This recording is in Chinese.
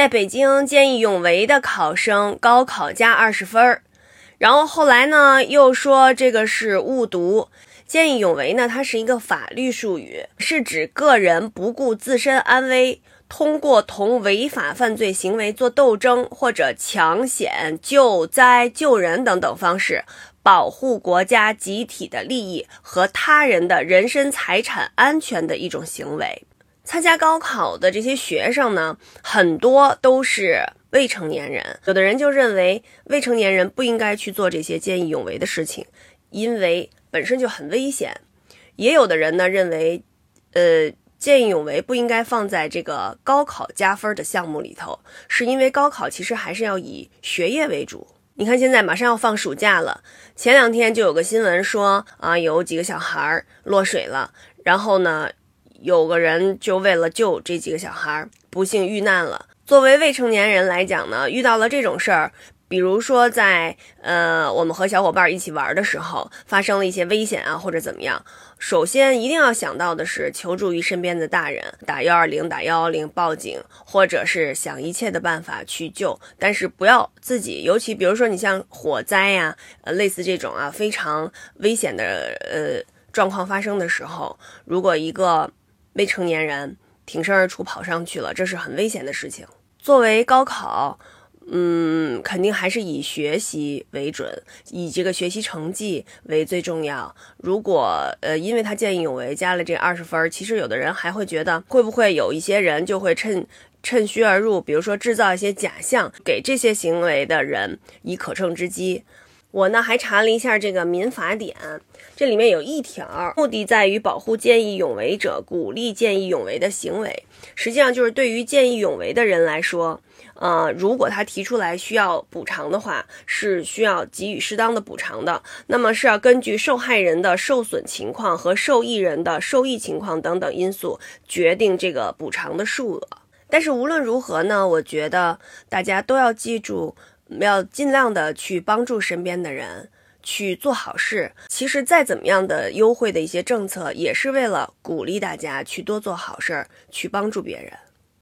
在北京见义勇为的考生高考加二十分儿。然后后来呢，又说这个是误读。见义勇为呢，它是一个法律术语，是指个人不顾自身安危，通过同违法犯罪行为做斗争，或者抢险、救灾、救人等等方式，保护国家集体的利益和他人的人身财产安全的一种行为。参加高考的这些学生呢，很多都是未成年人，有的人就认为未成年人不应该去做这些见义勇为的事情，因为。本身就很危险，也有的人呢认为，呃，见义勇为不应该放在这个高考加分的项目里头，是因为高考其实还是要以学业为主。你看现在马上要放暑假了，前两天就有个新闻说啊，有几个小孩落水了，然后呢，有个人就为了救这几个小孩，不幸遇难了。作为未成年人来讲呢，遇到了这种事儿。比如说，在呃，我们和小伙伴一起玩的时候，发生了一些危险啊，或者怎么样，首先一定要想到的是求助于身边的大人，打幺二零、打幺幺零报警，或者是想一切的办法去救。但是不要自己，尤其比如说你像火灾呀，呃，类似这种啊非常危险的呃状况发生的时候，如果一个未成年人挺身而出跑上去了，这是很危险的事情。作为高考。嗯，肯定还是以学习为准，以这个学习成绩为最重要。如果呃，因为他见义勇为加了这二十分，其实有的人还会觉得，会不会有一些人就会趁趁虚而入，比如说制造一些假象，给这些行为的人以可乘之机。我呢还查了一下这个民法典，这里面有一条，目的在于保护见义勇为者，鼓励见义勇为的行为。实际上就是对于见义勇为的人来说。呃，如果他提出来需要补偿的话，是需要给予适当的补偿的。那么是要根据受害人的受损情况和受益人的受益情况等等因素决定这个补偿的数额。但是无论如何呢，我觉得大家都要记住，我们要尽量的去帮助身边的人去做好事。其实再怎么样的优惠的一些政策，也是为了鼓励大家去多做好事儿，去帮助别人。